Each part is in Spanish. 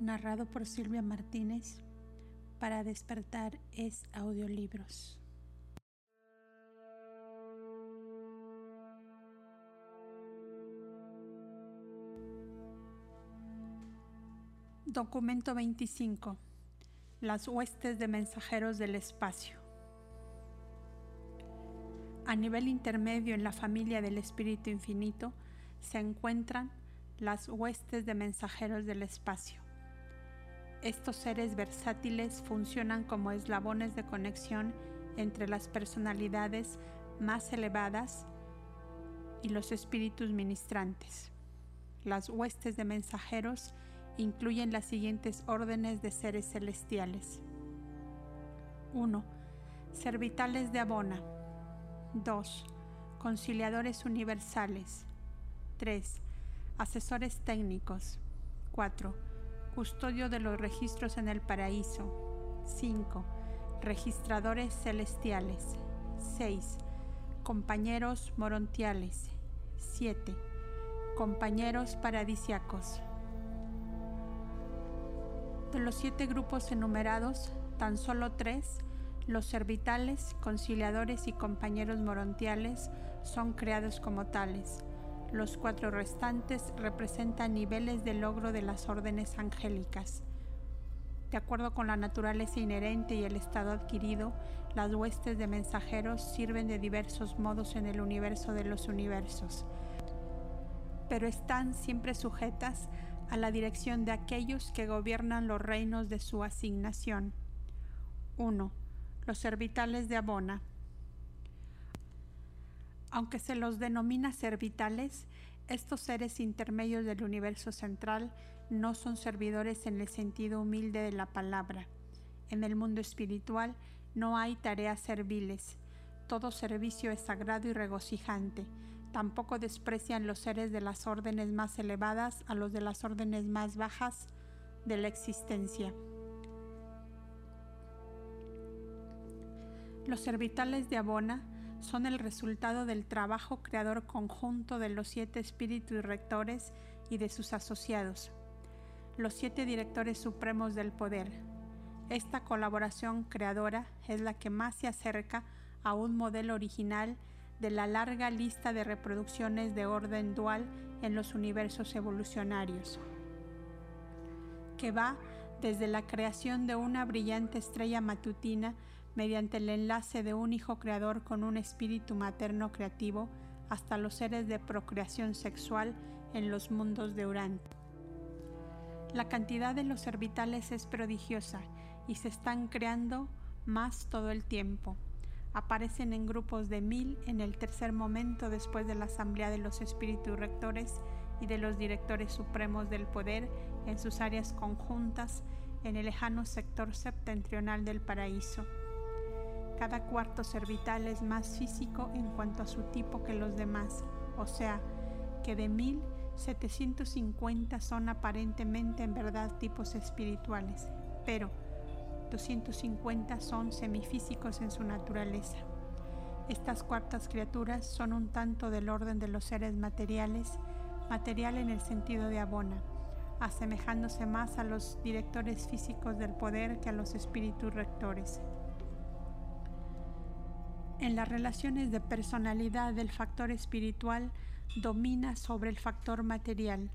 narrado por Silvia Martínez. Para despertar es audiolibros. Documento 25. Las huestes de mensajeros del espacio. A nivel intermedio en la familia del Espíritu Infinito se encuentran las huestes de mensajeros del espacio. Estos seres versátiles funcionan como eslabones de conexión entre las personalidades más elevadas y los espíritus ministrantes. Las huestes de mensajeros incluyen las siguientes órdenes de seres celestiales. 1. Servitales de Abona. 2. Conciliadores universales. 3 asesores técnicos. 4. Custodio de los registros en el paraíso. 5. Registradores celestiales. 6. Compañeros morontiales. 7. Compañeros paradisiacos. De los siete grupos enumerados, tan solo tres, los servitales, conciliadores y compañeros morontiales, son creados como tales los cuatro restantes representan niveles de logro de las órdenes angélicas. De acuerdo con la naturaleza inherente y el estado adquirido, las huestes de mensajeros sirven de diversos modos en el universo de los universos, pero están siempre sujetas a la dirección de aquellos que gobiernan los reinos de su asignación. 1. Los servitales de Abona. Aunque se los denomina servitales, estos seres intermedios del universo central no son servidores en el sentido humilde de la palabra. En el mundo espiritual no hay tareas serviles. Todo servicio es sagrado y regocijante. Tampoco desprecian los seres de las órdenes más elevadas a los de las órdenes más bajas de la existencia. Los servitales de Abona son el resultado del trabajo creador conjunto de los siete espíritus rectores y de sus asociados, los siete directores supremos del poder. Esta colaboración creadora es la que más se acerca a un modelo original de la larga lista de reproducciones de orden dual en los universos evolucionarios, que va desde la creación de una brillante estrella matutina mediante el enlace de un hijo creador con un espíritu materno creativo hasta los seres de procreación sexual en los mundos de Urán. La cantidad de los orbitales es prodigiosa y se están creando más todo el tiempo. Aparecen en grupos de mil en el tercer momento después de la asamblea de los espíritus rectores y de los directores supremos del poder en sus áreas conjuntas en el lejano sector septentrional del paraíso. Cada cuarto cervital es más físico en cuanto a su tipo que los demás, o sea, que de 1750 son aparentemente en verdad tipos espirituales, pero 250 son semifísicos en su naturaleza. Estas cuartas criaturas son un tanto del orden de los seres materiales, material en el sentido de abona, asemejándose más a los directores físicos del poder que a los espíritus rectores. En las relaciones de personalidad el factor espiritual domina sobre el factor material,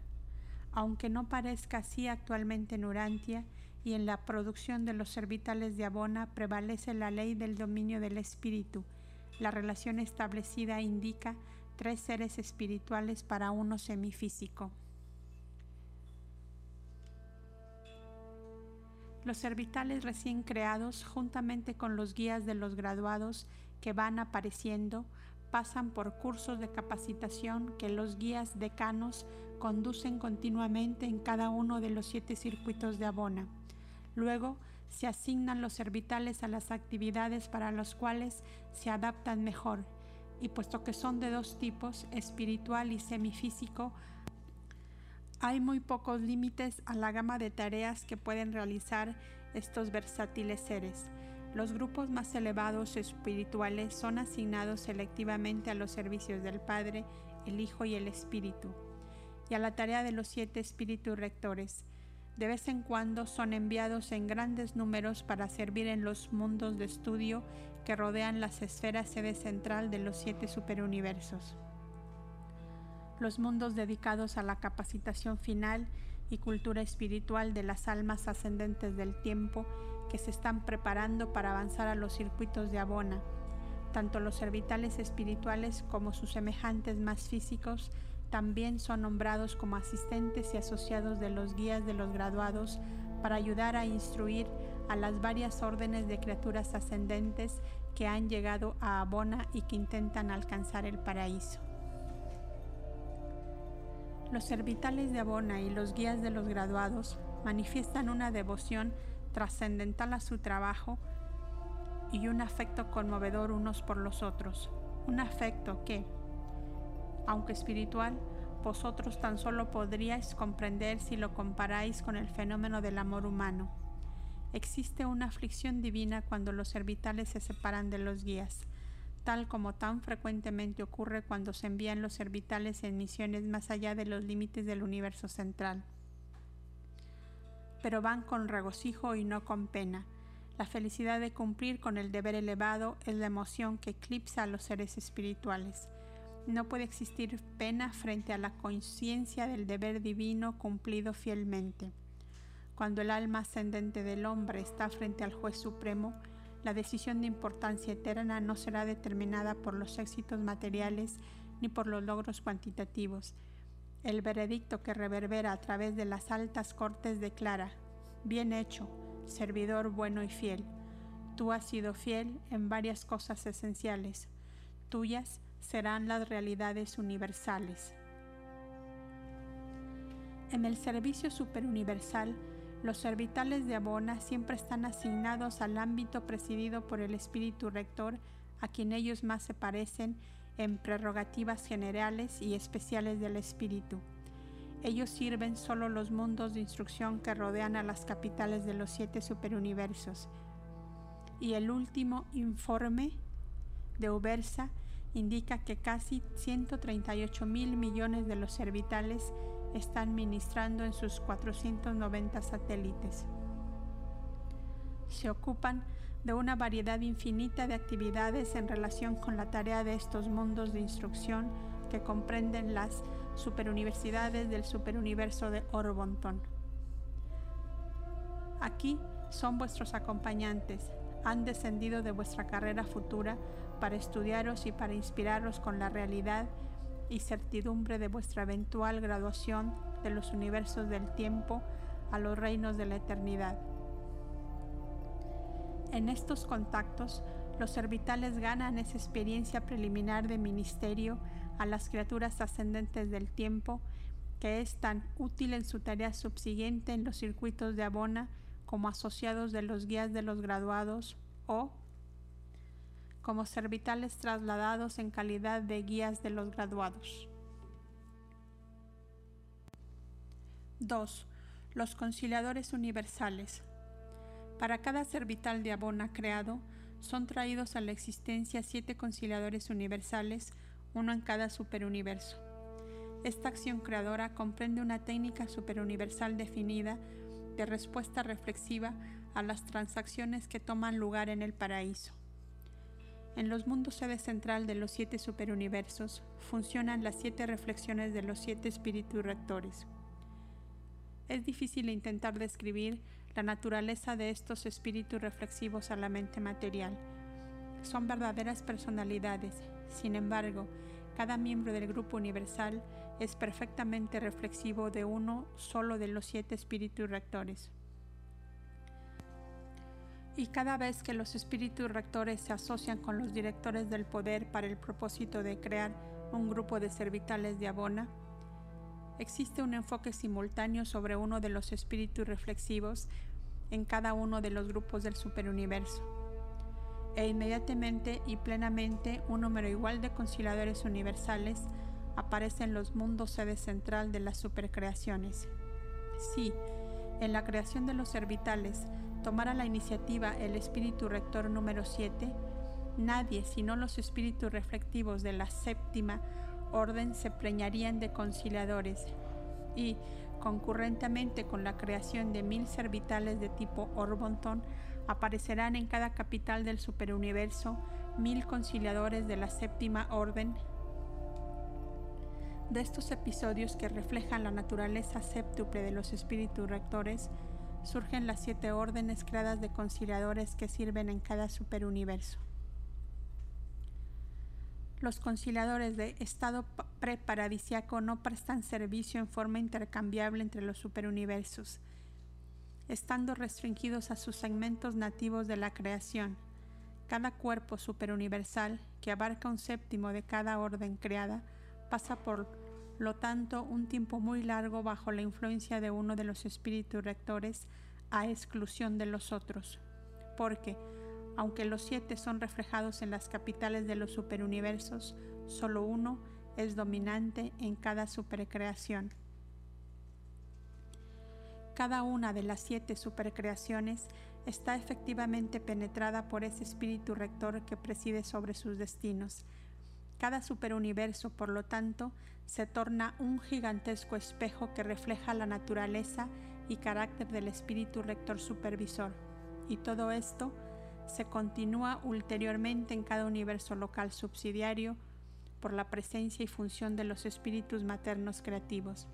aunque no parezca así actualmente en Urantia y en la producción de los servitales de Abona prevalece la ley del dominio del espíritu. La relación establecida indica tres seres espirituales para uno semifísico. Los servitales recién creados, juntamente con los guías de los graduados, que van apareciendo pasan por cursos de capacitación que los guías decanos conducen continuamente en cada uno de los siete circuitos de Abona. Luego se asignan los servitales a las actividades para las cuales se adaptan mejor, y puesto que son de dos tipos, espiritual y semifísico, hay muy pocos límites a la gama de tareas que pueden realizar estos versátiles seres. Los grupos más elevados espirituales son asignados selectivamente a los servicios del Padre, el Hijo y el Espíritu, y a la tarea de los siete espíritus rectores. De vez en cuando son enviados en grandes números para servir en los mundos de estudio que rodean las esferas sede central de los siete superuniversos. Los mundos dedicados a la capacitación final y cultura espiritual de las almas ascendentes del tiempo que se están preparando para avanzar a los circuitos de Abona. Tanto los servitales espirituales como sus semejantes más físicos también son nombrados como asistentes y asociados de los guías de los graduados para ayudar a instruir a las varias órdenes de criaturas ascendentes que han llegado a Abona y que intentan alcanzar el paraíso. Los servitales de Abona y los guías de los graduados manifiestan una devoción trascendental a su trabajo y un afecto conmovedor unos por los otros, un afecto que, aunque espiritual, vosotros tan solo podríais comprender si lo comparáis con el fenómeno del amor humano. Existe una aflicción divina cuando los servitales se separan de los guías, tal como tan frecuentemente ocurre cuando se envían los servitales en misiones más allá de los límites del universo central. Pero van con regocijo y no con pena. La felicidad de cumplir con el deber elevado es la emoción que eclipsa a los seres espirituales. No puede existir pena frente a la conciencia del deber divino cumplido fielmente. Cuando el alma ascendente del hombre está frente al juez supremo, la decisión de importancia eterna no será determinada por los éxitos materiales ni por los logros cuantitativos. El veredicto que reverbera a través de las altas cortes declara, bien hecho, servidor bueno y fiel. Tú has sido fiel en varias cosas esenciales. Tuyas serán las realidades universales. En el servicio superuniversal, los servitales de Abona siempre están asignados al ámbito presidido por el espíritu rector a quien ellos más se parecen en prerrogativas generales y especiales del espíritu. Ellos sirven solo los mundos de instrucción que rodean a las capitales de los siete superuniversos. Y el último informe de Ubersa indica que casi 138 mil millones de los servitales están ministrando en sus 490 satélites. Se ocupan de una variedad infinita de actividades en relación con la tarea de estos mundos de instrucción que comprenden las superuniversidades del superuniverso de Orbonton. Aquí son vuestros acompañantes, han descendido de vuestra carrera futura para estudiaros y para inspiraros con la realidad y certidumbre de vuestra eventual graduación de los universos del tiempo a los reinos de la eternidad. En estos contactos, los servitales ganan esa experiencia preliminar de ministerio a las criaturas ascendentes del tiempo que es tan útil en su tarea subsiguiente en los circuitos de abona como asociados de los guías de los graduados o como servitales trasladados en calidad de guías de los graduados. 2. Los conciliadores universales. Para cada servital de Abona creado, son traídos a la existencia siete conciliadores universales, uno en cada superuniverso. Esta acción creadora comprende una técnica superuniversal definida de respuesta reflexiva a las transacciones que toman lugar en el paraíso. En los mundos sede central de los siete superuniversos funcionan las siete reflexiones de los siete espíritus rectores. Es difícil intentar describir la naturaleza de estos espíritus reflexivos a la mente material. Son verdaderas personalidades, sin embargo, cada miembro del grupo universal es perfectamente reflexivo de uno solo de los siete espíritus rectores. Y cada vez que los espíritus rectores se asocian con los directores del poder para el propósito de crear un grupo de servitales de Abona, existe un enfoque simultáneo sobre uno de los espíritus reflexivos en cada uno de los grupos del superuniverso. E inmediatamente y plenamente un número igual de conciliadores universales aparece en los mundos sede central de las supercreaciones. Sí, en la creación de los servitales, tomara la iniciativa el espíritu rector número 7, nadie sino los espíritus reflectivos de la séptima orden se preñarían de conciliadores y, concurrentemente con la creación de mil servitales de tipo Orbonton, aparecerán en cada capital del superuniverso mil conciliadores de la séptima orden. De estos episodios que reflejan la naturaleza séptuple de los espíritus rectores, surgen las siete órdenes creadas de conciliadores que sirven en cada superuniverso. Los conciliadores de estado preparadisiaco no prestan servicio en forma intercambiable entre los superuniversos, estando restringidos a sus segmentos nativos de la creación. Cada cuerpo superuniversal, que abarca un séptimo de cada orden creada, pasa por lo tanto un tiempo muy largo bajo la influencia de uno de los espíritus rectores a exclusión de los otros, porque, aunque los siete son reflejados en las capitales de los superuniversos, solo uno es dominante en cada supercreación. Cada una de las siete supercreaciones está efectivamente penetrada por ese espíritu rector que preside sobre sus destinos. Cada superuniverso, por lo tanto, se torna un gigantesco espejo que refleja la naturaleza y carácter del espíritu rector supervisor. Y todo esto se continúa ulteriormente en cada universo local subsidiario por la presencia y función de los espíritus maternos creativos.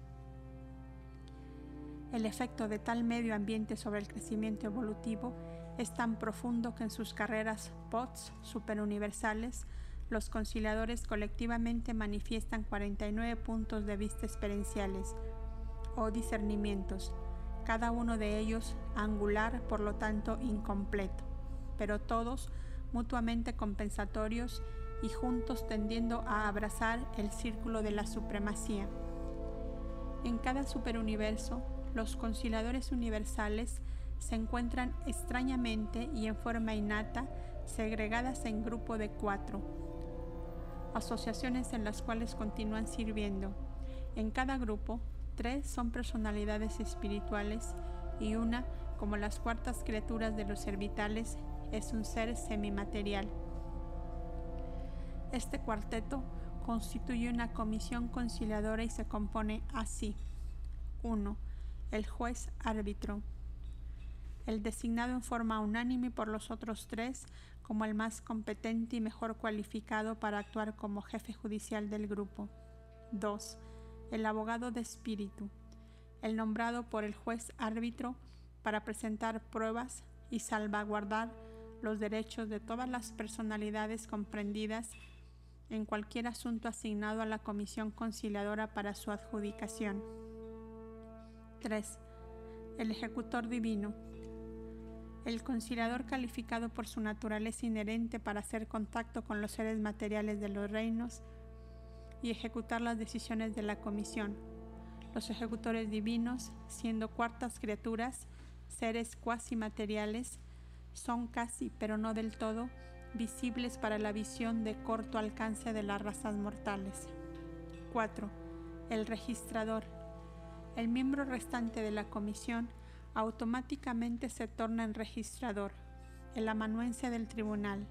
El efecto de tal medio ambiente sobre el crecimiento evolutivo es tan profundo que en sus carreras POTS superuniversales, los conciliadores colectivamente manifiestan 49 puntos de vista experienciales o discernimientos, cada uno de ellos angular, por lo tanto incompleto, pero todos mutuamente compensatorios y juntos tendiendo a abrazar el círculo de la supremacía. En cada superuniverso, los conciliadores universales se encuentran extrañamente y en forma innata segregadas en grupo de cuatro, asociaciones en las cuales continúan sirviendo. En cada grupo, tres son personalidades espirituales y una, como las cuartas criaturas de los servitales, es un ser semimaterial. Este cuarteto constituye una comisión conciliadora y se compone así. 1. El juez árbitro. El designado en forma unánime por los otros tres como el más competente y mejor cualificado para actuar como jefe judicial del grupo. 2. El abogado de espíritu. El nombrado por el juez árbitro para presentar pruebas y salvaguardar los derechos de todas las personalidades comprendidas en cualquier asunto asignado a la Comisión Conciliadora para su adjudicación. 3. El ejecutor divino. El conciliador calificado por su naturaleza inherente para hacer contacto con los seres materiales de los reinos y ejecutar las decisiones de la comisión. Los ejecutores divinos, siendo cuartas criaturas, seres cuasi materiales, son casi, pero no del todo, visibles para la visión de corto alcance de las razas mortales. 4. El registrador. El miembro restante de la comisión automáticamente se torna en registrador, el amanuense del tribunal.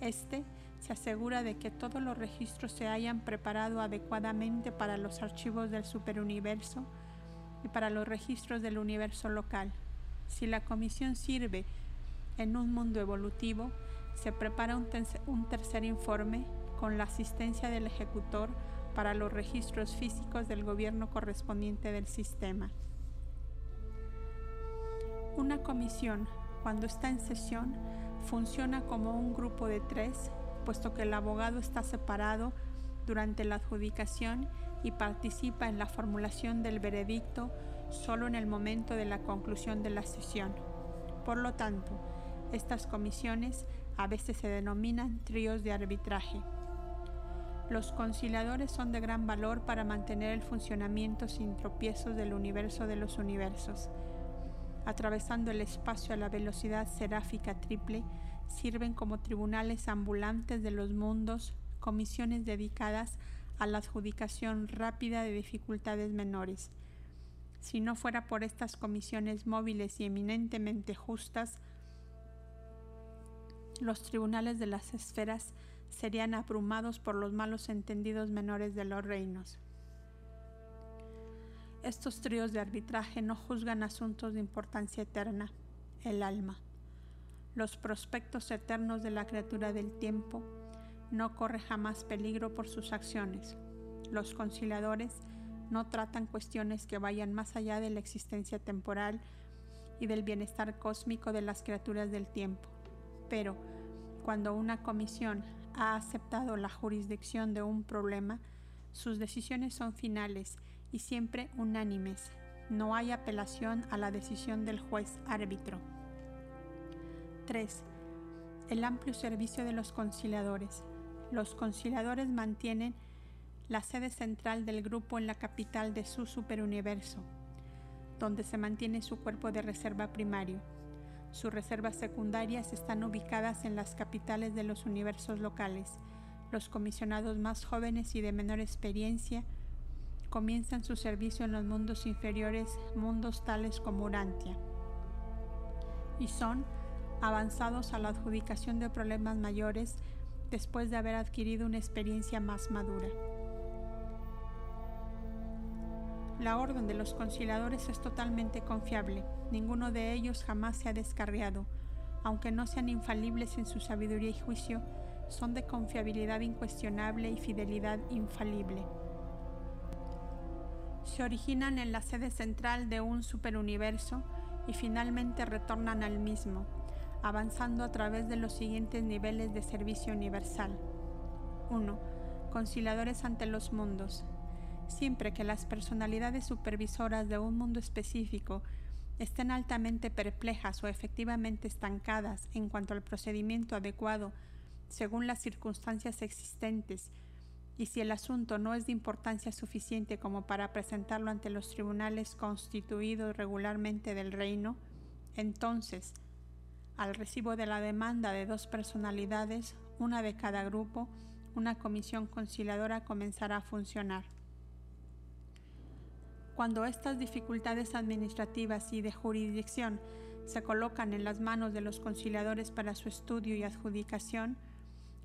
Este se asegura de que todos los registros se hayan preparado adecuadamente para los archivos del superuniverso y para los registros del universo local. Si la comisión sirve en un mundo evolutivo, se prepara un, tercer informe con la asistencia del ejecutor para los registros físicos del gobierno correspondiente del sistema. Una comisión, cuando está en sesión, funciona como un grupo de tres, puesto que el abogado está separado durante la adjudicación y participa en la formulación del veredicto solo en el momento de la conclusión de la sesión. Por lo tanto, estas comisiones a veces se denominan tríos de arbitraje. Los conciliadores son de gran valor para mantener el funcionamiento sin tropiezos del universo de los universos. Atravesando el espacio a la velocidad seráfica triple, sirven como tribunales ambulantes de los mundos, comisiones dedicadas a la adjudicación rápida de dificultades menores. Si no fuera por estas comisiones móviles y eminentemente justas, los tribunales de las esferas serían abrumados por los malos entendidos menores de los reinos. Estos tríos de arbitraje no juzgan asuntos de importancia eterna, el alma. Los prospectos eternos de la criatura del tiempo no corre jamás peligro por sus acciones. Los conciliadores no tratan cuestiones que vayan más allá de la existencia temporal y del bienestar cósmico de las criaturas del tiempo. Pero, cuando una comisión ha aceptado la jurisdicción de un problema, sus decisiones son finales y siempre unánimes. No hay apelación a la decisión del juez árbitro. 3. El amplio servicio de los conciliadores. Los conciliadores mantienen la sede central del grupo en la capital de su superuniverso, donde se mantiene su cuerpo de reserva primario. Sus reservas secundarias están ubicadas en las capitales de los universos locales. Los comisionados más jóvenes y de menor experiencia comienzan su servicio en los mundos inferiores, mundos tales como Urantia, y son avanzados a la adjudicación de problemas mayores después de haber adquirido una experiencia más madura. La orden de los conciliadores es totalmente confiable. Ninguno de ellos jamás se ha descarriado. Aunque no sean infalibles en su sabiduría y juicio, son de confiabilidad incuestionable y fidelidad infalible. Se originan en la sede central de un superuniverso y finalmente retornan al mismo, avanzando a través de los siguientes niveles de servicio universal. 1. Conciliadores ante los mundos. Siempre que las personalidades supervisoras de un mundo específico estén altamente perplejas o efectivamente estancadas en cuanto al procedimiento adecuado según las circunstancias existentes, y si el asunto no es de importancia suficiente como para presentarlo ante los tribunales constituidos regularmente del reino, entonces, al recibo de la demanda de dos personalidades, una de cada grupo, una comisión conciliadora comenzará a funcionar. Cuando estas dificultades administrativas y de jurisdicción se colocan en las manos de los conciliadores para su estudio y adjudicación,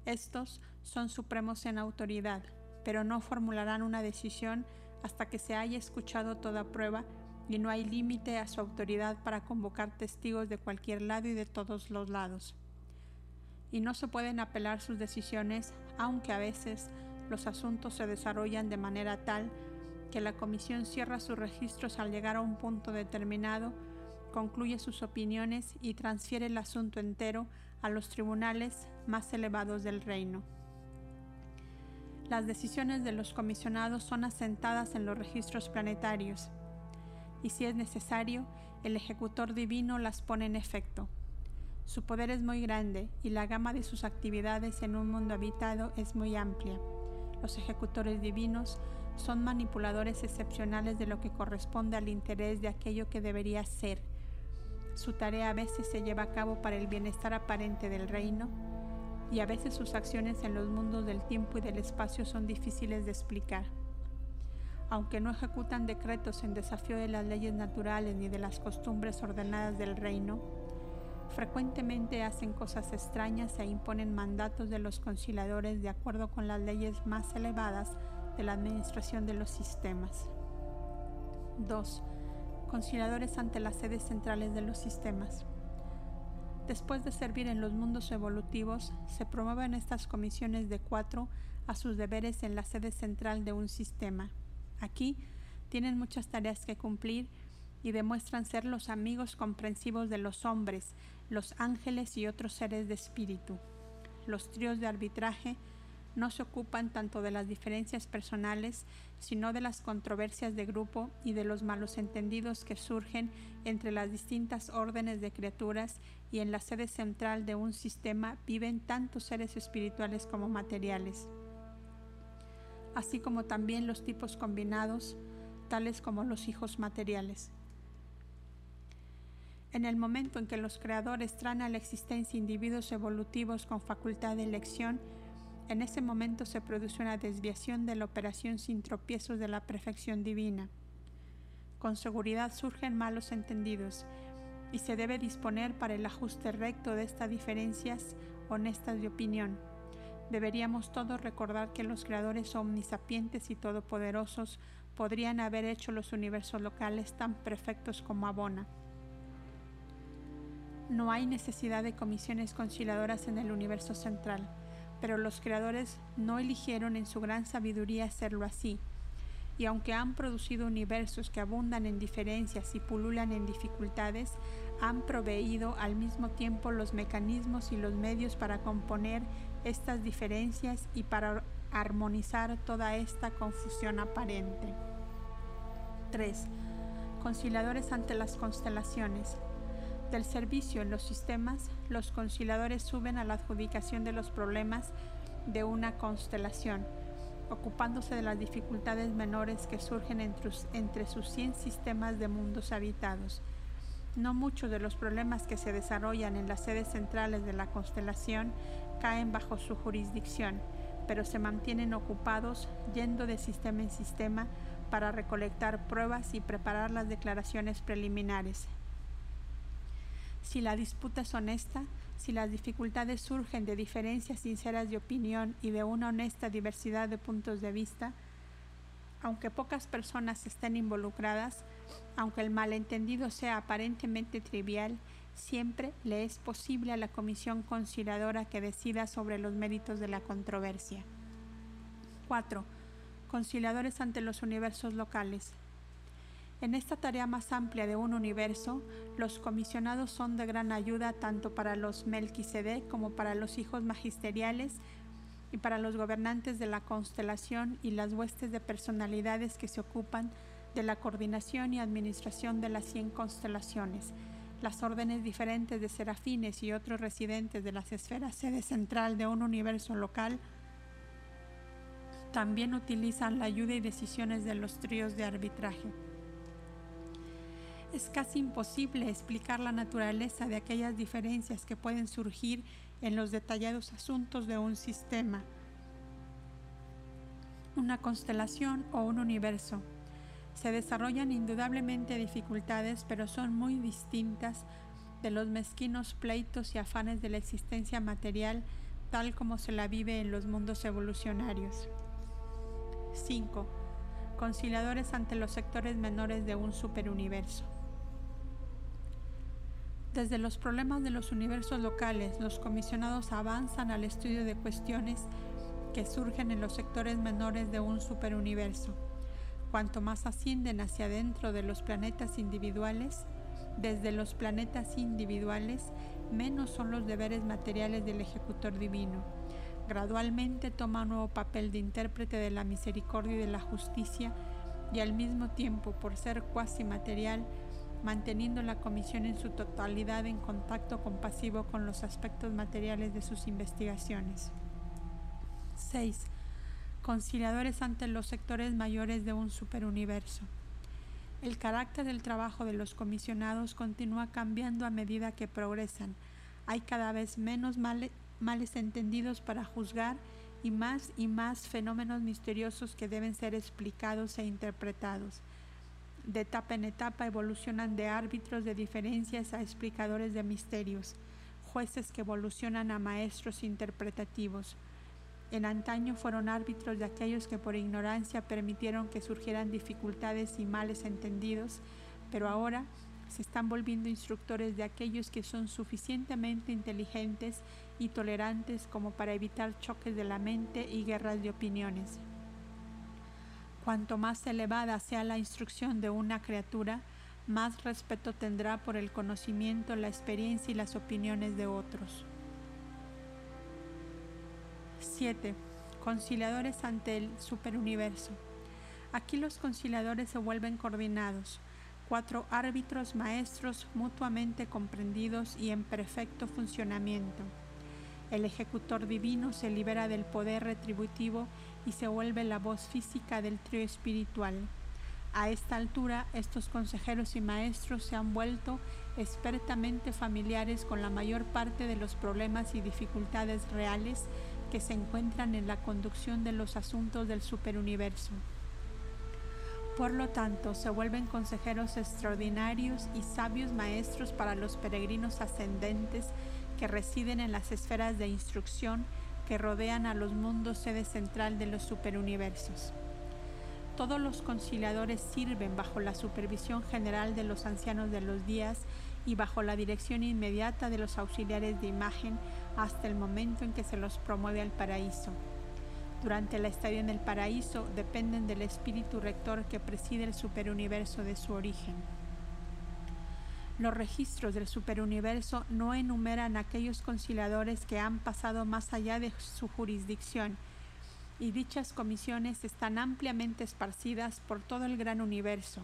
estos son supremos en autoridad, pero no formularán una decisión hasta que se haya escuchado toda prueba y no hay límite a su autoridad para convocar testigos de cualquier lado y de todos los lados. Y no se pueden apelar sus decisiones, aunque a veces los asuntos se desarrollan de manera tal que la comisión cierra sus registros al llegar a un punto determinado, concluye sus opiniones y transfiere el asunto entero a los tribunales más elevados del reino. Las decisiones de los comisionados son asentadas en los registros planetarios y si es necesario, el ejecutor divino las pone en efecto. Su poder es muy grande y la gama de sus actividades en un mundo habitado es muy amplia. Los ejecutores divinos son manipuladores excepcionales de lo que corresponde al interés de aquello que debería ser. Su tarea a veces se lleva a cabo para el bienestar aparente del reino y a veces sus acciones en los mundos del tiempo y del espacio son difíciles de explicar. Aunque no ejecutan decretos en desafío de las leyes naturales ni de las costumbres ordenadas del reino, frecuentemente hacen cosas extrañas e imponen mandatos de los conciliadores de acuerdo con las leyes más elevadas de la administración de los sistemas. 2. Conciliadores ante las sedes centrales de los sistemas. Después de servir en los mundos evolutivos, se promueven estas comisiones de cuatro a sus deberes en la sede central de un sistema. Aquí tienen muchas tareas que cumplir y demuestran ser los amigos comprensivos de los hombres, los ángeles y otros seres de espíritu. Los tríos de arbitraje no se ocupan tanto de las diferencias personales, sino de las controversias de grupo y de los malos entendidos que surgen entre las distintas órdenes de criaturas y en la sede central de un sistema viven tanto seres espirituales como materiales, así como también los tipos combinados, tales como los hijos materiales. En el momento en que los creadores traen a la existencia individuos evolutivos con facultad de elección, en ese momento se produce una desviación de la operación sin tropiezos de la perfección divina. Con seguridad surgen malos entendidos y se debe disponer para el ajuste recto de estas diferencias honestas de opinión. Deberíamos todos recordar que los creadores omnisapientes y todopoderosos podrían haber hecho los universos locales tan perfectos como Abona. No hay necesidad de comisiones conciliadoras en el universo central, pero los creadores no eligieron en su gran sabiduría hacerlo así, y aunque han producido universos que abundan en diferencias y pululan en dificultades, han proveído al mismo tiempo los mecanismos y los medios para componer estas diferencias y para armonizar toda esta confusión aparente. 3. Conciliadores ante las constelaciones. Del servicio en los sistemas, los conciliadores suben a la adjudicación de los problemas de una constelación, ocupándose de las dificultades menores que surgen entre, sus 100 sistemas de mundos habitados. No muchos de los problemas que se desarrollan en las sedes centrales de la constelación caen bajo su jurisdicción, pero se mantienen ocupados yendo de sistema en sistema para recolectar pruebas y preparar las declaraciones preliminares. Si la disputa es honesta, si las dificultades surgen de diferencias sinceras de opinión y de una honesta diversidad de puntos de vista, aunque pocas personas estén involucradas, aunque el malentendido sea aparentemente trivial, siempre le es posible a la comisión conciliadora que decida sobre los méritos de la controversia. 4. Conciliadores ante los universos locales. En esta tarea más amplia de un universo, los comisionados son de gran ayuda tanto para los Melquisedec como para los hijos magisteriales y para los gobernantes de la constelación y las huestes de personalidades que se ocupan de la coordinación y administración de las 100 constelaciones, las órdenes diferentes de serafines y otros residentes de las esferas sede central de un universo local también utilizan la ayuda y decisiones de los tríos de arbitraje. Es casi imposible explicar la naturaleza de aquellas diferencias que pueden surgir en los detallados asuntos de un sistema, una constelación o un universo. Se desarrollan indudablemente dificultades, pero son muy distintas de los mezquinos pleitos y afanes de la existencia material tal como se la vive en los mundos evolucionarios. 5. Conciliadores ante los sectores menores de un superuniverso. Desde los problemas de los universos locales, los comisionados avanzan al estudio de cuestiones que surgen en los sectores menores de un superuniverso. Cuanto más ascienden hacia adentro de los planetas individuales, desde los planetas individuales, menos son los deberes materiales del ejecutor divino. Gradualmente toma un nuevo papel de intérprete de la misericordia y de la justicia y al mismo tiempo, por ser cuasi material, manteniendo la comisión en su totalidad en contacto compasivo con los aspectos materiales de sus investigaciones. 6. Conciliadores ante los sectores mayores de un superuniverso. El carácter del trabajo de los comisionados continúa cambiando a medida que progresan. Hay cada vez menos males entendidos para juzgar y más y más fenómenos misteriosos que deben ser explicados e interpretados. De etapa en etapa evolucionan de árbitros de diferencias a explicadores de misterios, jueces que evolucionan a maestros interpretativos. En antaño fueron árbitros de aquellos que por ignorancia permitieron que surgieran dificultades y males entendidos, pero ahora se están volviendo instructores de aquellos que son suficientemente inteligentes y tolerantes como para evitar choques de la mente y guerras de opiniones. Cuanto más elevada sea la instrucción de una criatura, más respeto tendrá por el conocimiento, la experiencia y las opiniones de otros. 7. Conciliadores ante el superuniverso. Aquí los conciliadores se vuelven coordinados, cuatro árbitros maestros mutuamente comprendidos y en perfecto funcionamiento. El ejecutor divino se libera del poder retributivo y se vuelve la voz física del trío espiritual. A esta altura, estos consejeros y maestros se han vuelto expertamente familiares con la mayor parte de los problemas y dificultades reales que se encuentran en la conducción de los asuntos del superuniverso. Por lo tanto, se vuelven consejeros extraordinarios y sabios maestros para los peregrinos ascendentes que residen en las esferas de instrucción que rodean a los mundos sede central de los superuniversos. Todos los conciliadores sirven bajo la supervisión general de los ancianos de los días y bajo la dirección inmediata de los auxiliares de imagen hasta el momento en que se los promueve al paraíso. Durante la estadía en el paraíso dependen del espíritu rector que preside el superuniverso de su origen. Los registros del superuniverso no enumeran aquellos conciliadores que han pasado más allá de su jurisdicción, y dichas comisiones están ampliamente esparcidas por todo el gran universo.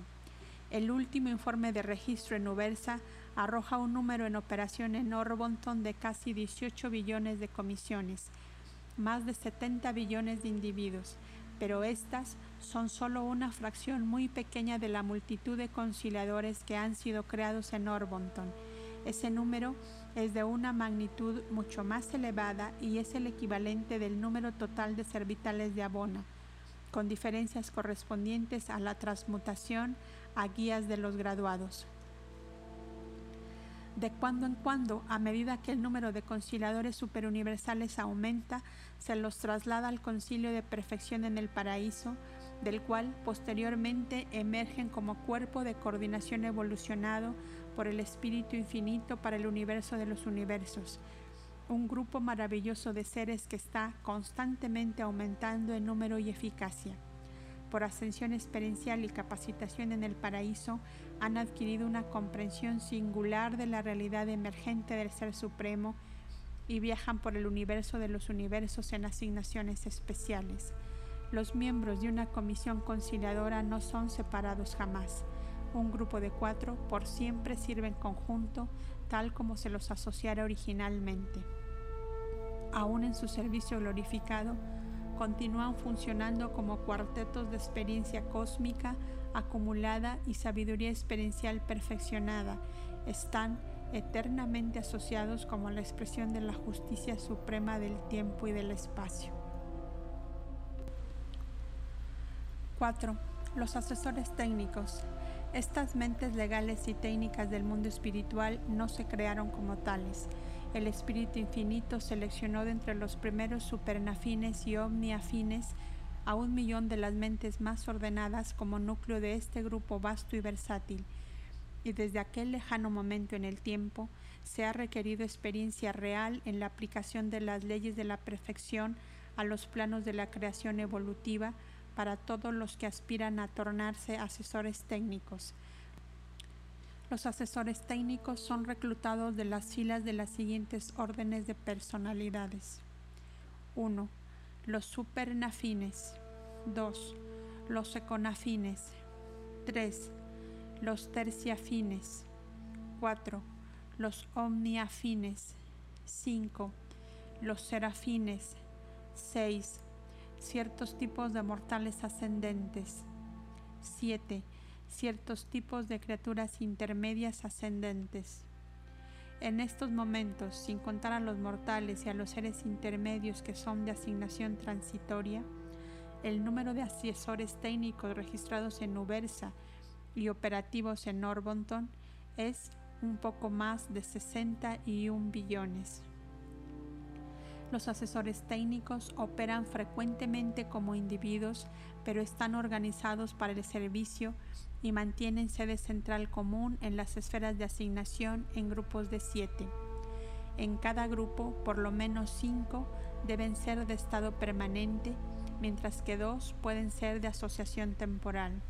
El último informe de registro en Ubersa arroja un número en operación en Orbonton de casi 18 billones de comisiones, más de 70 billones de individuos, pero estas son solo una fracción muy pequeña de la multitud de conciliadores que han sido creados en Orbonton. Ese número es de una magnitud mucho más elevada y es el equivalente del número total de servitales de Abona, con diferencias correspondientes a la transmutación a guías de los graduados. De cuando en cuando, a medida que el número de conciliadores superuniversales aumenta, se los traslada al concilio de perfección en el paraíso, del cual posteriormente emergen como cuerpo de coordinación evolucionado por el Espíritu Infinito para el universo de los universos, un grupo maravilloso de seres que está constantemente aumentando en número y eficacia por ascensión experiencial y capacitación en el paraíso, han adquirido una comprensión singular de la realidad emergente del Ser Supremo y viajan por el universo de los universos en asignaciones especiales. Los miembros de una comisión conciliadora no son separados jamás. Un grupo de cuatro por siempre sirve en conjunto, tal como se los asociara originalmente. Aún en su servicio glorificado, continúan funcionando como cuartetos de experiencia cósmica acumulada y sabiduría experiencial perfeccionada. Están eternamente asociados como la expresión de la justicia suprema del tiempo y del espacio. 4. Los asesores técnicos. Estas mentes legales y técnicas del mundo espiritual no se crearon como tales el Espíritu Infinito seleccionó de entre los primeros supernafines y omniafines a un millón de las mentes más ordenadas como núcleo de este grupo vasto y versátil, y desde aquel lejano momento en el tiempo se ha requerido experiencia real en la aplicación de las leyes de la perfección a los planos de la creación evolutiva para todos los que aspiran a tornarse asesores técnicos, los asesores técnicos son reclutados de las filas de las siguientes órdenes de personalidades. 1. Los supernafines. 2. Los econafines. 3. Los terciafines. 4. Los omniafines. 5. Los serafines. 6. Ciertos tipos de mortales ascendentes. 7 ciertos tipos de criaturas intermedias ascendentes. En estos momentos, sin contar a los mortales y a los seres intermedios que son de asignación transitoria, el número de asesores técnicos registrados en Ubersa y operativos en Orbonton es un poco más de 61 billones. Los asesores técnicos operan frecuentemente como individuos, pero están organizados para el servicio y mantienen sede central común en las esferas de asignación en grupos de siete. En cada grupo, por lo menos cinco deben ser de estado permanente, mientras que dos pueden ser de asociación temporal.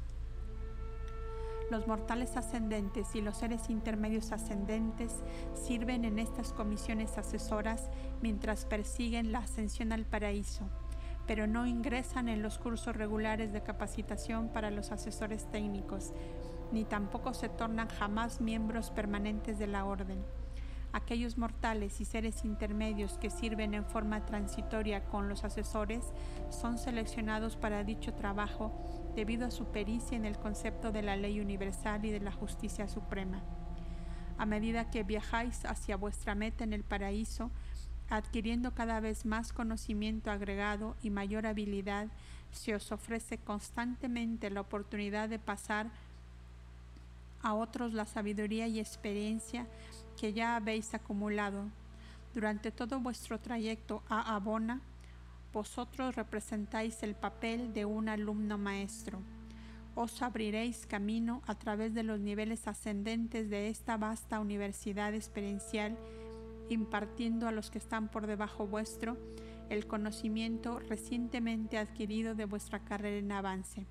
Los mortales ascendentes y los seres intermedios ascendentes sirven en estas comisiones asesoras mientras persiguen la ascensión al paraíso pero no ingresan en los cursos regulares de capacitación para los asesores técnicos, ni tampoco se tornan jamás miembros permanentes de la orden. Aquellos mortales y seres intermedios que sirven en forma transitoria con los asesores son seleccionados para dicho trabajo debido a su pericia en el concepto de la ley universal y de la justicia suprema. A medida que viajáis hacia vuestra meta en el paraíso, adquiriendo cada vez más conocimiento agregado y mayor habilidad, se os ofrece constantemente la oportunidad de pasar a otros la sabiduría y experiencia que ya habéis acumulado. Durante todo vuestro trayecto a Abona, vosotros representáis el papel de un alumno maestro. os abriréis camino a través de los niveles ascendentes de esta vasta universidad experiencial, impartiendo a los que están por debajo vuestro el conocimiento recientemente adquirido de vuestra carrera en avance.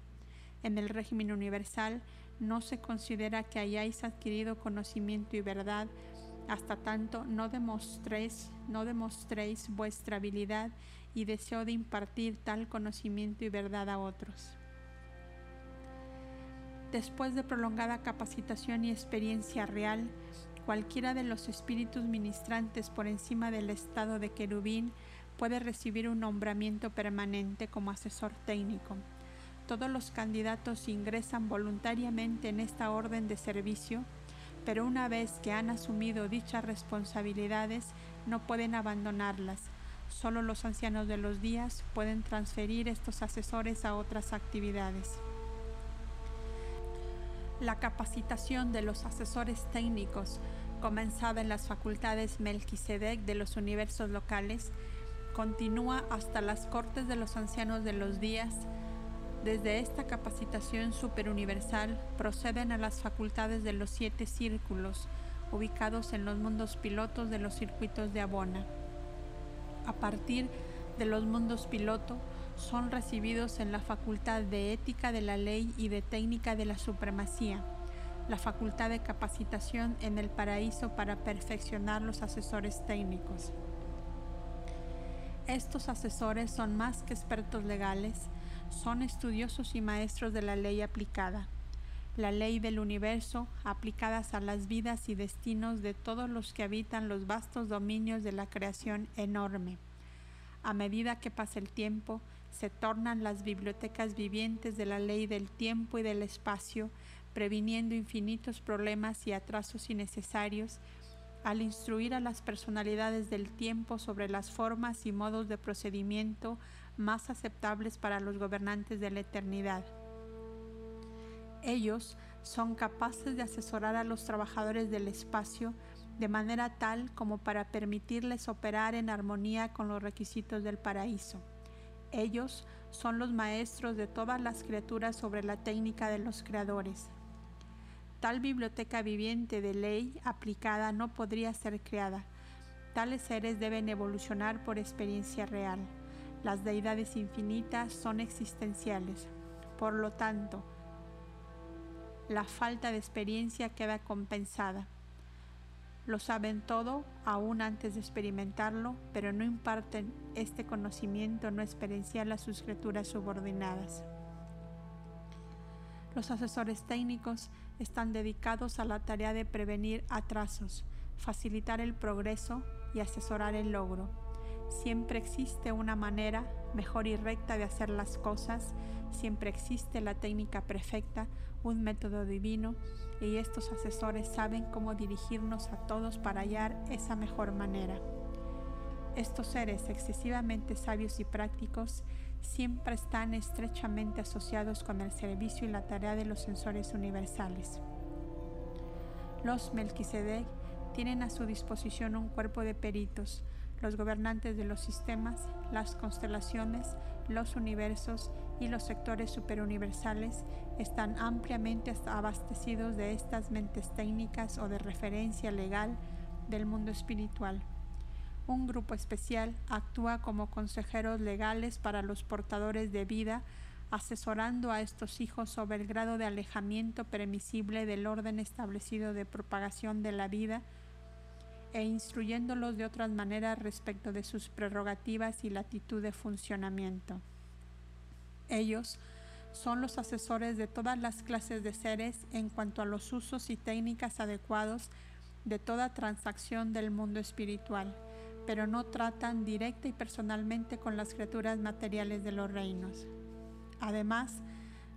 En el régimen universal no se considera que hayáis adquirido conocimiento y verdad hasta tanto no demostréis, no demostréis vuestra habilidad y deseo de impartir tal conocimiento y verdad a otros. Después de prolongada capacitación y experiencia real, cualquiera de los espíritus ministrantes por encima del estado de querubín puede recibir un nombramiento permanente como asesor técnico. Todos los candidatos ingresan voluntariamente en esta orden de servicio, pero una vez que han asumido dichas responsabilidades no pueden abandonarlas. Solo los ancianos de los días pueden transferir estos asesores a otras actividades. La capacitación de los asesores técnicos, comenzada en las facultades Melquisedec de los universos locales, continúa hasta las cortes de los ancianos de los días. Desde esta capacitación superuniversal proceden a las facultades de los siete círculos, ubicados en los mundos pilotos de los circuitos de Abona. A partir de los mundos piloto, son recibidos en la Facultad de Ética de la Ley y de Técnica de la Supremacía, la Facultad de Capacitación en el Paraíso para perfeccionar los asesores técnicos. Estos asesores son más que expertos legales, son estudiosos y maestros de la ley aplicada, la ley del universo aplicadas a las vidas y destinos de todos los que habitan los vastos dominios de la creación enorme. A medida que pasa el tiempo, se tornan las bibliotecas vivientes de la ley del tiempo y del espacio, previniendo infinitos problemas y atrasos innecesarios, al instruir a las personalidades del tiempo sobre las formas y modos de procedimiento más aceptables para los gobernantes de la eternidad. Ellos son capaces de asesorar a los trabajadores del espacio de manera tal como para permitirles operar en armonía con los requisitos del paraíso. Ellos son los maestros de todas las criaturas sobre la técnica de los creadores. Tal biblioteca viviente de ley aplicada no podría ser creada. Tales seres deben evolucionar por experiencia real. Las deidades infinitas son existenciales. Por lo tanto, la falta de experiencia queda compensada. Lo saben todo aún antes de experimentarlo, pero no imparten este conocimiento no experiencial a sus criaturas subordinadas. Los asesores técnicos están dedicados a la tarea de prevenir atrasos, facilitar el progreso y asesorar el logro. Siempre existe una manera mejor y recta de hacer las cosas, siempre existe la técnica perfecta, un método divino y estos asesores saben cómo dirigirnos a todos para hallar esa mejor manera. Estos seres excesivamente sabios y prácticos siempre están estrechamente asociados con el servicio y la tarea de los sensores universales. Los Melquisedec tienen a su disposición un cuerpo de peritos, los gobernantes de los sistemas, las constelaciones, los universos y los sectores superuniversales están ampliamente abastecidos de estas mentes técnicas o de referencia legal del mundo espiritual. Un grupo especial actúa como consejeros legales para los portadores de vida, asesorando a estos hijos sobre el grado de alejamiento permisible del orden establecido de propagación de la vida e instruyéndolos de otras maneras respecto de sus prerrogativas y latitud de funcionamiento. Ellos son los asesores de todas las clases de seres en cuanto a los usos y técnicas adecuados de toda transacción del mundo espiritual, pero no tratan directa y personalmente con las criaturas materiales de los reinos. Además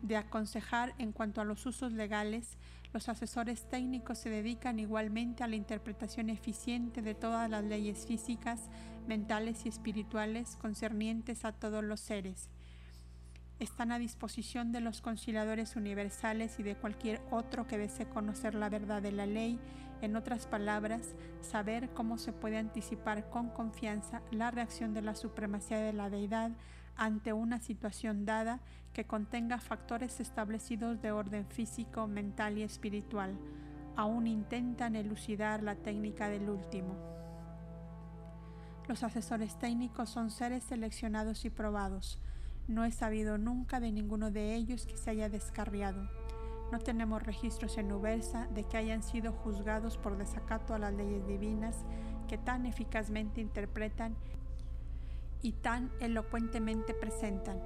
de aconsejar en cuanto a los usos legales, los asesores técnicos se dedican igualmente a la interpretación eficiente de todas las leyes físicas, mentales y espirituales concernientes a todos los seres. Están a disposición de los conciliadores universales y de cualquier otro que desee conocer la verdad de la ley, en otras palabras, saber cómo se puede anticipar con confianza la reacción de la supremacía de la deidad ante una situación dada que contenga factores establecidos de orden físico, mental y espiritual. Aún intentan elucidar la técnica del último. Los asesores técnicos son seres seleccionados y probados. No he sabido nunca de ninguno de ellos que se haya descarriado. No tenemos registros en Ubersa de que hayan sido juzgados por desacato a las leyes divinas que tan eficazmente interpretan y tan elocuentemente presentan.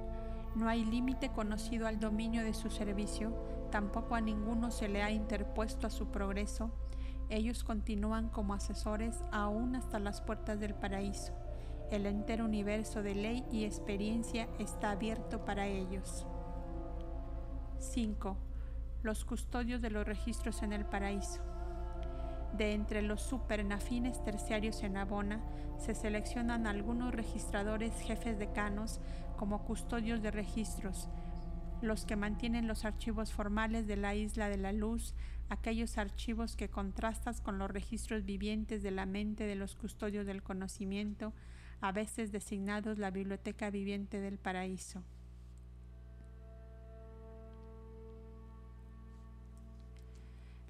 No hay límite conocido al dominio de su servicio, tampoco a ninguno se le ha interpuesto a su progreso. Ellos continúan como asesores aún hasta las puertas del paraíso. El entero universo de ley y experiencia está abierto para ellos. 5. Los custodios de los registros en el paraíso. De entre los supernafines terciarios en Abona, se seleccionan algunos registradores jefes decanos como custodios de registros, los que mantienen los archivos formales de la isla de la luz, aquellos archivos que contrastas con los registros vivientes de la mente de los custodios del conocimiento, a veces designados la biblioteca viviente del paraíso.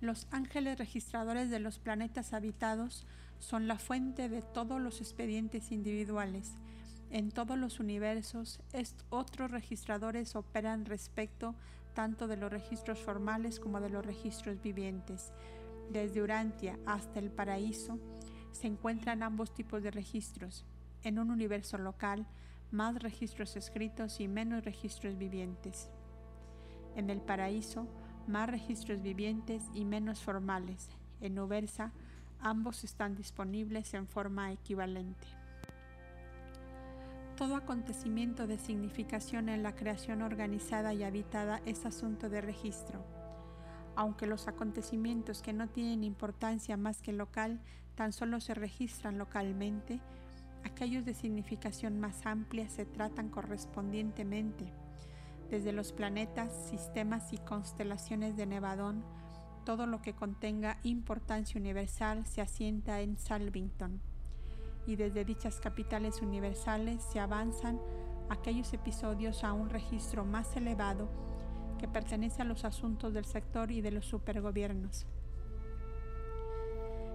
Los ángeles registradores de los planetas habitados son la fuente de todos los expedientes individuales. En todos los universos, otros registradores operan respecto tanto de los registros formales como de los registros vivientes. Desde Urantia hasta el paraíso se encuentran ambos tipos de registros. En un universo local, más registros escritos y menos registros vivientes. En el paraíso, más registros vivientes y menos formales. En Ubersa, ambos están disponibles en forma equivalente. Todo acontecimiento de significación en la creación organizada y habitada es asunto de registro. Aunque los acontecimientos que no tienen importancia más que local tan solo se registran localmente, aquellos de significación más amplia se tratan correspondientemente desde los planetas, sistemas y constelaciones de Nevadón, todo lo que contenga importancia universal se asienta en Salvington, y desde dichas capitales universales se avanzan aquellos episodios a un registro más elevado que pertenece a los asuntos del sector y de los supergobiernos.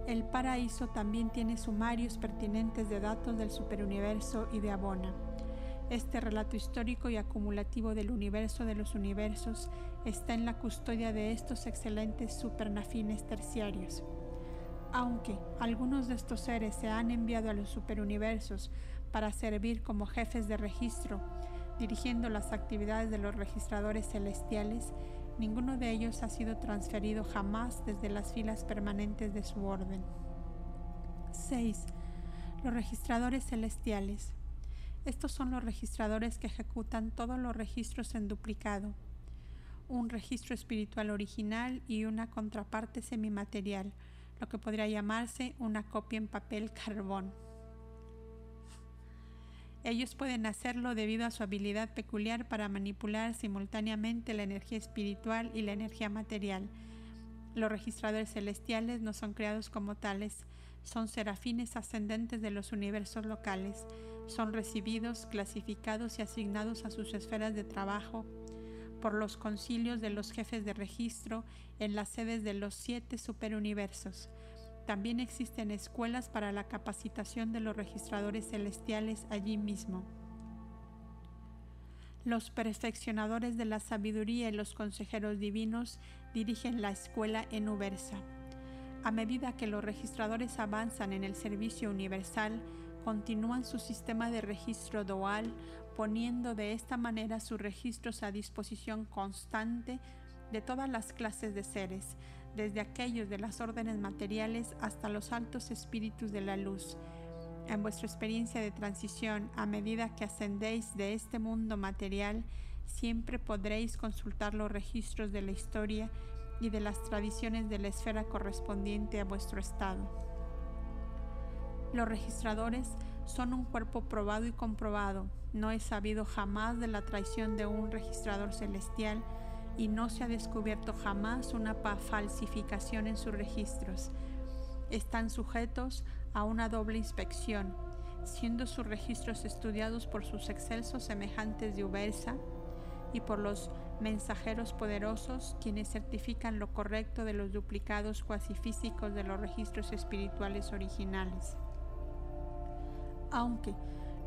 El paraíso también tiene sumarios pertinentes de datos del superuniverso y de Abona este relato histórico y acumulativo del universo de los universos está en la custodia de estos excelentes supernafines terciarios. Aunque algunos de estos seres se han enviado a los superuniversos para servir como jefes de registro, dirigiendo las actividades de los registradores celestiales, ninguno de ellos ha sido transferido jamás desde las filas permanentes de su orden. 6. Los registradores celestiales. Estos son los registradores que ejecutan todos los registros en duplicado, un registro espiritual original y una contraparte semimaterial, lo que podría llamarse una copia en papel carbón. Ellos pueden hacerlo debido a su habilidad peculiar para manipular simultáneamente la energía espiritual y la energía material. Los registradores celestiales no son creados como tales, son serafines ascendentes de los universos locales son recibidos, clasificados y asignados a sus esferas de trabajo por los concilios de los jefes de registro en las sedes de los siete superuniversos. También existen escuelas para la capacitación de los registradores celestiales allí mismo. Los perfeccionadores de la sabiduría y los consejeros divinos dirigen la escuela en Ubersa. A medida que los registradores avanzan en el servicio universal, continúan su sistema de registro dual, poniendo de esta manera sus registros a disposición constante de todas las clases de seres, desde aquellos de las órdenes materiales hasta los altos espíritus de la luz. En vuestra experiencia de transición, a medida que ascendéis de este mundo material, siempre podréis consultar los registros de la historia y de las tradiciones de la esfera correspondiente a vuestro estado. Los registradores son un cuerpo probado y comprobado. No he sabido jamás de la traición de un registrador celestial y no se ha descubierto jamás una falsificación en sus registros. Están sujetos a una doble inspección. siendo sus registros estudiados por sus excelsos semejantes de Ubersa y por los mensajeros poderosos quienes certifican lo correcto de los duplicados cuasi físicos de los registros espirituales originales. Aunque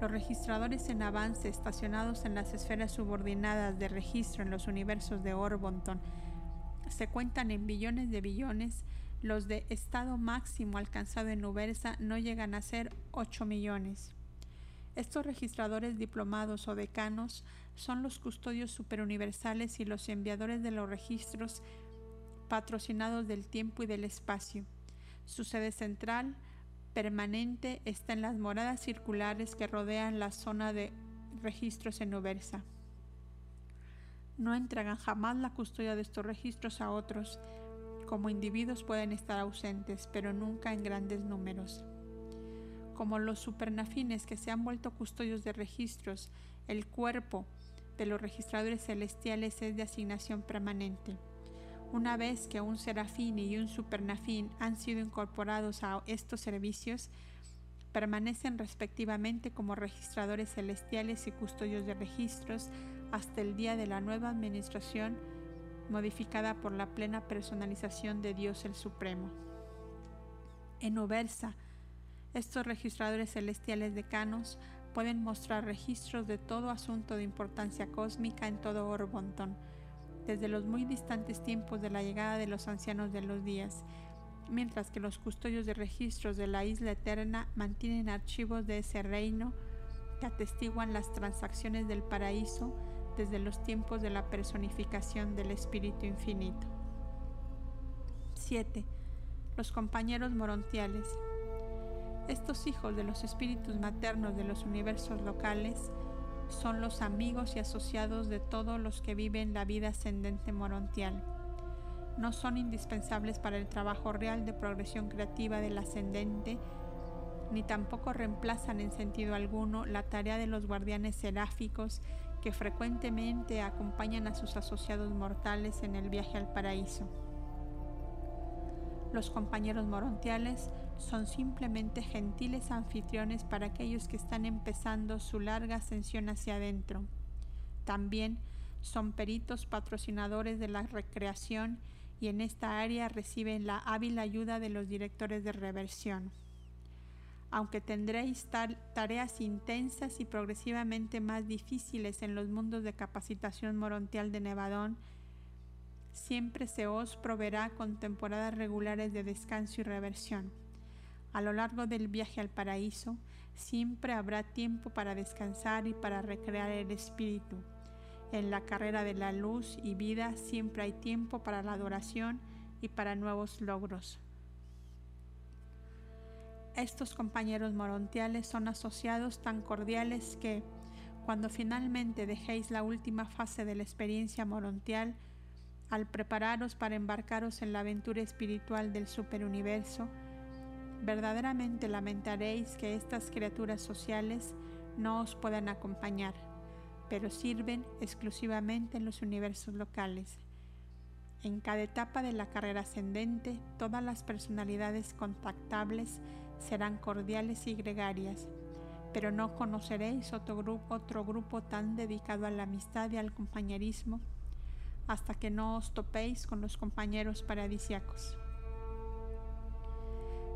los registradores en avance estacionados en las esferas subordinadas de registro en los universos de Orbonton se cuentan en billones de billones, los de estado máximo alcanzado en Ubersa no llegan a ser 8 millones. Estos registradores diplomados o decanos son los custodios superuniversales y los enviadores de los registros patrocinados del tiempo y del espacio. Su sede central, permanente está en las moradas circulares que rodean la zona de registros en Ubersa. No entregan jamás la custodia de estos registros a otros. Como individuos pueden estar ausentes, pero nunca en grandes números. Como los supernafines que se han vuelto custodios de registros, el cuerpo de los registradores celestiales es de asignación permanente. Una vez que un serafín y un supernafín han sido incorporados a estos servicios, permanecen respectivamente como registradores celestiales y custodios de registros hasta el día de la nueva administración modificada por la plena personalización de Dios el Supremo. En Ubersa, estos registradores celestiales decanos pueden mostrar registros de todo asunto de importancia cósmica en todo Orbonton, desde los muy distantes tiempos de la llegada de los ancianos de los días, mientras que los custodios de registros de la isla eterna mantienen archivos de ese reino que atestiguan las transacciones del paraíso desde los tiempos de la personificación del Espíritu Infinito. 7. Los compañeros morontiales. Estos hijos de los espíritus maternos de los universos locales son los amigos y asociados de todos los que viven la vida ascendente morontial. No son indispensables para el trabajo real de progresión creativa del ascendente, ni tampoco reemplazan en sentido alguno la tarea de los guardianes seráficos que frecuentemente acompañan a sus asociados mortales en el viaje al paraíso. Los compañeros morontiales son simplemente gentiles anfitriones para aquellos que están empezando su larga ascensión hacia adentro. También son peritos patrocinadores de la recreación y en esta área reciben la hábil ayuda de los directores de reversión. Aunque tendréis tareas intensas y progresivamente más difíciles en los mundos de capacitación morontial de Nevadón, siempre se os proveerá con temporadas regulares de descanso y reversión. A lo largo del viaje al paraíso, siempre habrá tiempo para descansar y para recrear el espíritu. En la carrera de la luz y vida siempre hay tiempo para la adoración y para nuevos logros. Estos compañeros morontiales son asociados tan cordiales que, cuando finalmente dejéis la última fase de la experiencia morontial, al prepararos para embarcaros en la aventura espiritual del superuniverso, verdaderamente lamentaréis que estas criaturas sociales no os puedan acompañar, pero sirven exclusivamente en los universos locales. En cada etapa de la carrera ascendente, todas las personalidades contactables serán cordiales y gregarias, pero no conoceréis otro grupo, otro grupo tan dedicado a la amistad y al compañerismo hasta que no os topéis con los compañeros paradisiacos.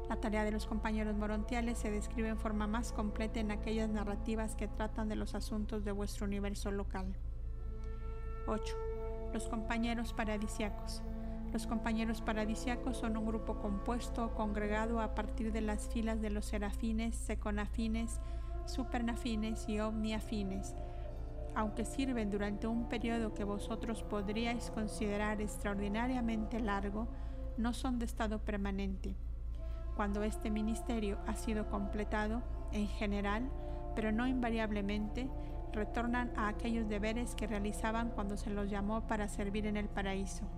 La tarea de los compañeros morontiales se describe en forma más completa en aquellas narrativas que tratan de los asuntos de vuestro universo local. 8. Los compañeros paradisiacos. Los compañeros paradisiacos son un grupo compuesto congregado a partir de las filas de los serafines, seconafines, supernafines y omniafines, aunque sirven durante un periodo que vosotros podríais considerar extraordinariamente largo, no son de estado permanente cuando este ministerio ha sido completado, en general, pero no invariablemente, retornan a aquellos deberes que realizaban cuando se los llamó para servir en el paraíso.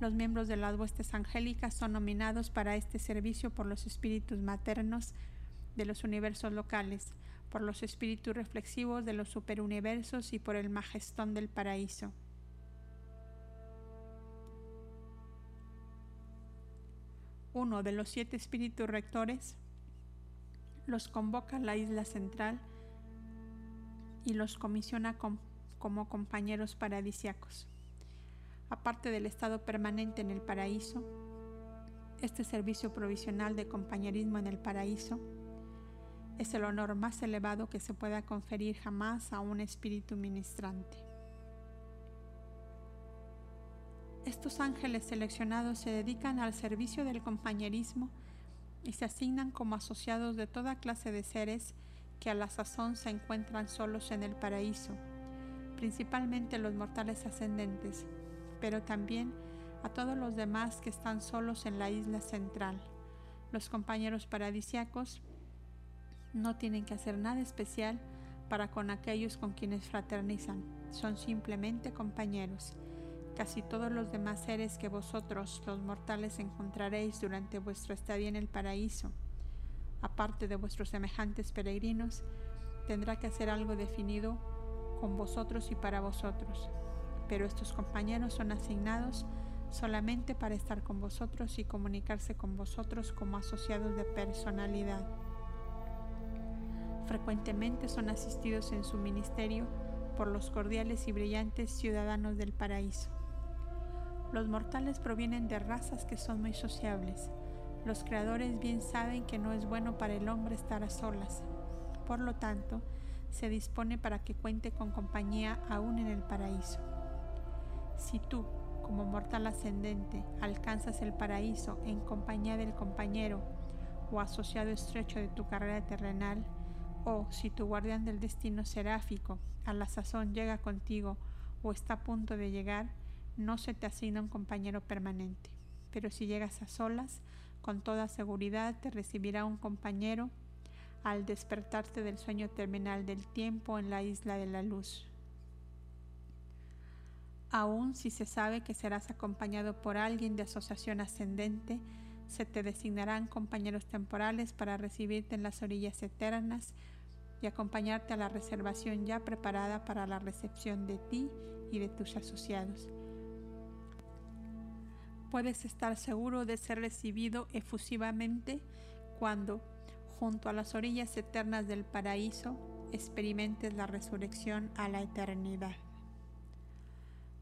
Los miembros de las huestes angélicas son nominados para este servicio por los espíritus maternos de los universos locales, por los espíritus reflexivos de los superuniversos y por el majestón del paraíso. Uno de los siete espíritus rectores, los convoca a la isla central y los comisiona como compañeros paradisiacos. Aparte del estado permanente en el paraíso, este servicio provisional de compañerismo en el paraíso es el honor más elevado que se pueda conferir jamás a un espíritu ministrante. Estos ángeles seleccionados se dedican al servicio del compañerismo y se asignan como asociados de toda clase de seres que a la sazón se encuentran solos en el paraíso, principalmente los mortales ascendentes, pero también a todos los demás que están solos en la isla central. Los compañeros paradisiacos no tienen que hacer nada especial para con aquellos con quienes fraternizan, son simplemente compañeros casi todos los demás seres que vosotros, los mortales, encontraréis durante vuestra estadía en el paraíso, aparte de vuestros semejantes peregrinos, tendrá que hacer algo definido con vosotros y para vosotros. Pero estos compañeros son asignados solamente para estar con vosotros y comunicarse con vosotros como asociados de personalidad. Frecuentemente son asistidos en su ministerio por los cordiales y brillantes ciudadanos del paraíso. Los mortales provienen de razas que son muy sociables. Los creadores bien saben que no es bueno para el hombre estar a solas. Por lo tanto, se dispone para que cuente con compañía aún en el paraíso. Si tú, como mortal ascendente, alcanzas el paraíso en compañía del compañero o asociado estrecho de tu carrera terrenal, o si tu guardián del destino seráfico a la sazón llega contigo o está a punto de llegar, no se te asigna un compañero permanente, pero si llegas a solas, con toda seguridad te recibirá un compañero al despertarte del sueño terminal del tiempo en la isla de la luz. Aun si se sabe que serás acompañado por alguien de asociación ascendente, se te designarán compañeros temporales para recibirte en las orillas eternas y acompañarte a la reservación ya preparada para la recepción de ti y de tus asociados puedes estar seguro de ser recibido efusivamente cuando, junto a las orillas eternas del paraíso, experimentes la resurrección a la eternidad.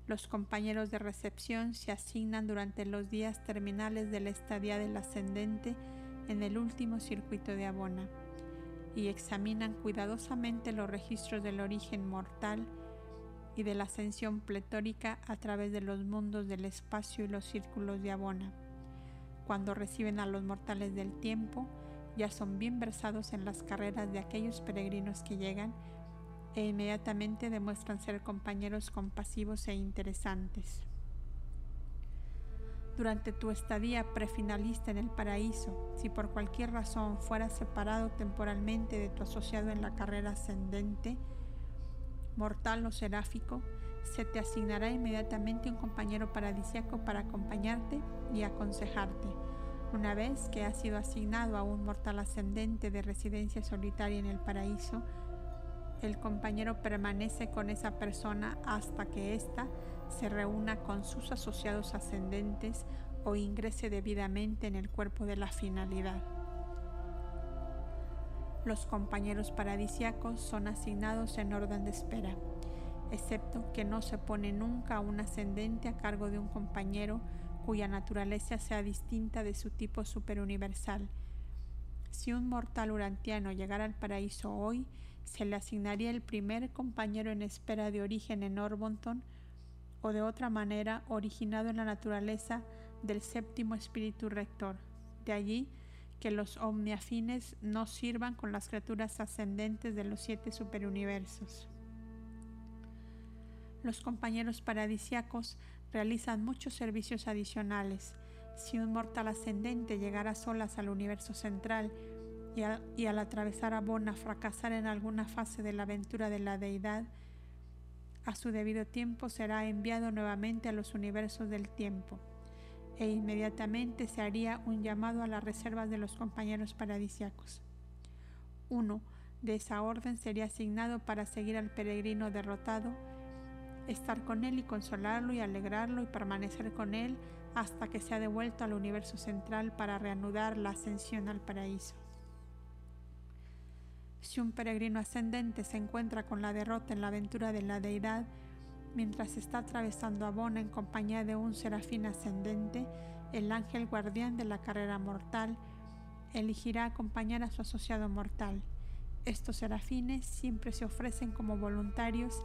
Los compañeros de recepción se asignan durante los días terminales de la estadía del ascendente en el último circuito de Abona y examinan cuidadosamente los registros del origen mortal y de la ascensión pletórica a través de los mundos del espacio y los círculos de Abona. Cuando reciben a los mortales del tiempo, ya son bien versados en las carreras de aquellos peregrinos que llegan e inmediatamente demuestran ser compañeros compasivos e interesantes. Durante tu estadía prefinalista en el paraíso, si por cualquier razón fueras separado temporalmente de tu asociado en la carrera ascendente, mortal o seráfico, se te asignará inmediatamente un compañero paradisiaco para acompañarte y aconsejarte. Una vez que has sido asignado a un mortal ascendente de residencia solitaria en el paraíso, el compañero permanece con esa persona hasta que ésta se reúna con sus asociados ascendentes o ingrese debidamente en el cuerpo de la finalidad. Los compañeros paradisiacos son asignados en orden de espera, excepto que no se pone nunca un ascendente a cargo de un compañero cuya naturaleza sea distinta de su tipo superuniversal. Si un mortal urantiano llegara al paraíso hoy, se le asignaría el primer compañero en espera de origen en Orbonton o de otra manera originado en la naturaleza del séptimo espíritu rector. De allí que los omniafines no sirvan con las criaturas ascendentes de los siete superuniversos. Los compañeros paradisiacos realizan muchos servicios adicionales. Si un mortal ascendente llegara solas al universo central y, y al atravesar Abona fracasar en alguna fase de la aventura de la deidad, a su debido tiempo será enviado nuevamente a los universos del tiempo e inmediatamente se haría un llamado a las reservas de los compañeros paradisiacos. Uno de esa orden sería asignado para seguir al peregrino derrotado, estar con él y consolarlo y alegrarlo y permanecer con él hasta que sea devuelto al universo central para reanudar la ascensión al paraíso. Si un peregrino ascendente se encuentra con la derrota en la aventura de la deidad, mientras está atravesando Abona en compañía de un serafín ascendente, el ángel guardián de la carrera mortal elegirá acompañar a su asociado mortal. Estos serafines siempre se ofrecen como voluntarios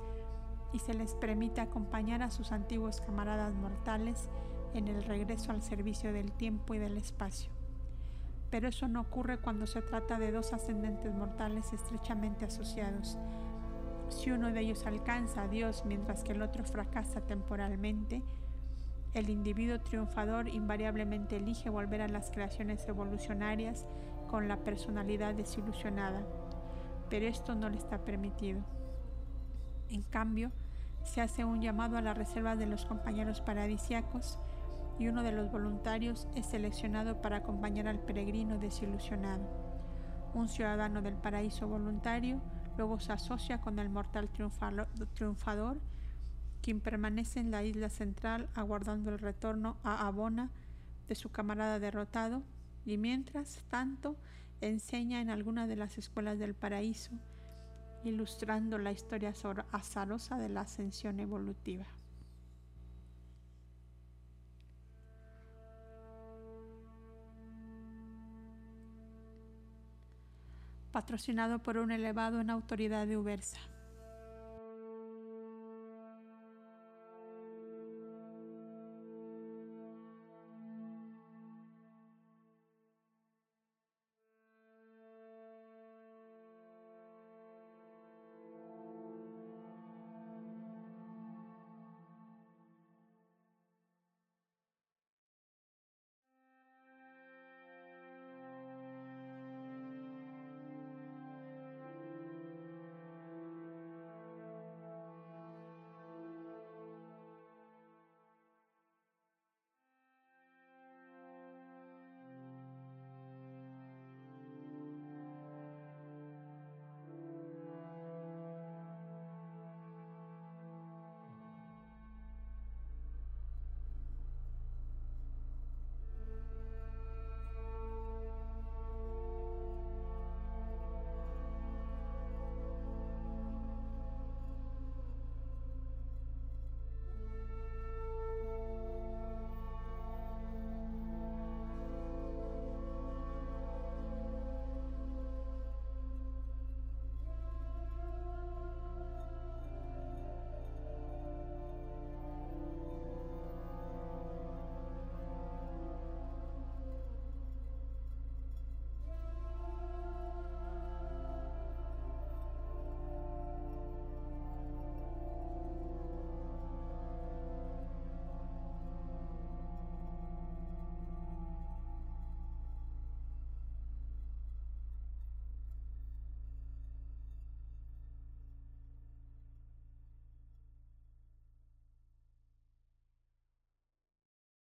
y se les permite acompañar a sus antiguos camaradas mortales en el regreso al servicio del tiempo y del espacio. Pero eso no ocurre cuando se trata de dos ascendentes mortales estrechamente asociados. Si uno de ellos alcanza a Dios mientras que el otro fracasa temporalmente, el individuo triunfador invariablemente elige volver a las creaciones evolucionarias con la personalidad desilusionada, pero esto no le está permitido. En cambio, se hace un llamado a la reserva de los compañeros paradisiacos y uno de los voluntarios es seleccionado para acompañar al peregrino desilusionado. Un ciudadano del paraíso voluntario luego se asocia con el mortal triunfador, quien permanece en la isla central aguardando el retorno a Abona de su camarada derrotado y mientras tanto enseña en alguna de las escuelas del paraíso ilustrando la historia azarosa de la ascensión evolutiva. Patrocinado por un elevado en autoridad de Ubersa.